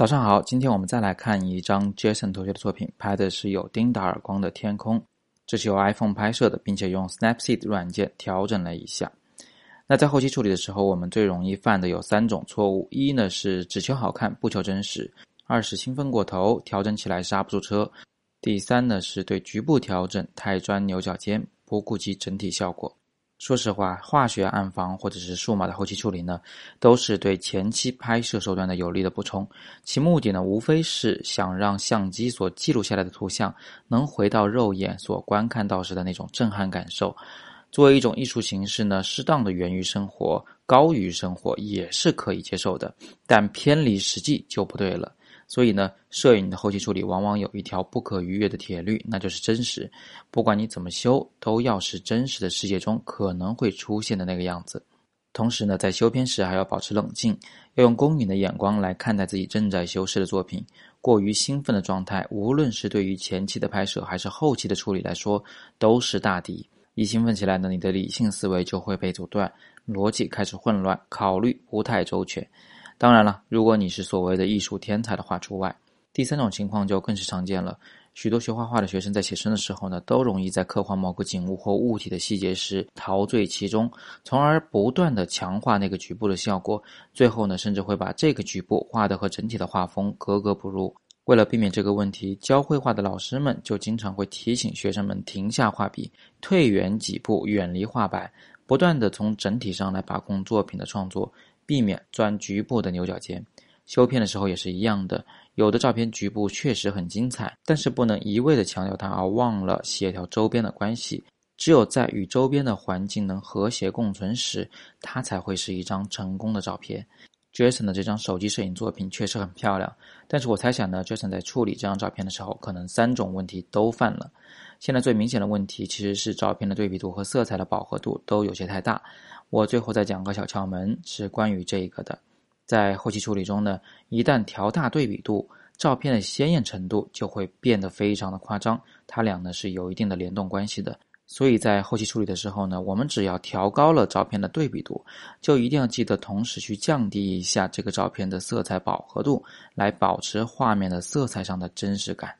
早上好，今天我们再来看一张 Jason 同学的作品，拍的是有丁达尔光的天空。这是由 iPhone 拍摄的，并且用 Snapseed 软件调整了一下。那在后期处理的时候，我们最容易犯的有三种错误：一呢是只求好看不求真实；二是兴奋过头，调整起来刹不住车；第三呢是对局部调整太钻牛角尖，不顾及整体效果。说实话，化学暗房或者是数码的后期处理呢，都是对前期拍摄手段的有力的补充。其目的呢，无非是想让相机所记录下来的图像能回到肉眼所观看到时的那种震撼感受。作为一种艺术形式呢，适当的源于生活、高于生活也是可以接受的，但偏离实际就不对了。所以呢，摄影的后期处理往往有一条不可逾越的铁律，那就是真实。不管你怎么修，都要是真实的世界中可能会出现的那个样子。同时呢，在修片时还要保持冷静，要用公允的眼光来看待自己正在修饰的作品。过于兴奋的状态，无论是对于前期的拍摄还是后期的处理来说，都是大敌。一兴奋起来呢，你的理性思维就会被阻断，逻辑开始混乱，考虑不太周全。当然了，如果你是所谓的艺术天才的话除外。第三种情况就更是常见了。许多学画画的学生在写生的时候呢，都容易在刻画某个景物或物体的细节时陶醉其中，从而不断的强化那个局部的效果。最后呢，甚至会把这个局部画的和整体的画风格格不入。为了避免这个问题，教绘画的老师们就经常会提醒学生们停下画笔，退远几步，远离画板，不断的从整体上来把控作品的创作。避免钻局部的牛角尖，修片的时候也是一样的。有的照片局部确实很精彩，但是不能一味的强调它而忘了协调周边的关系。只有在与周边的环境能和谐共存时，它才会是一张成功的照片。Jason 的这张手机摄影作品确实很漂亮，但是我猜想呢，Jason 在处理这张照片的时候，可能三种问题都犯了。现在最明显的问题其实是照片的对比度和色彩的饱和度都有些太大。我最后再讲个小窍门，是关于这个的。在后期处理中呢，一旦调大对比度，照片的鲜艳程度就会变得非常的夸张。它俩呢是有一定的联动关系的。所以在后期处理的时候呢，我们只要调高了照片的对比度，就一定要记得同时去降低一下这个照片的色彩饱和度，来保持画面的色彩上的真实感。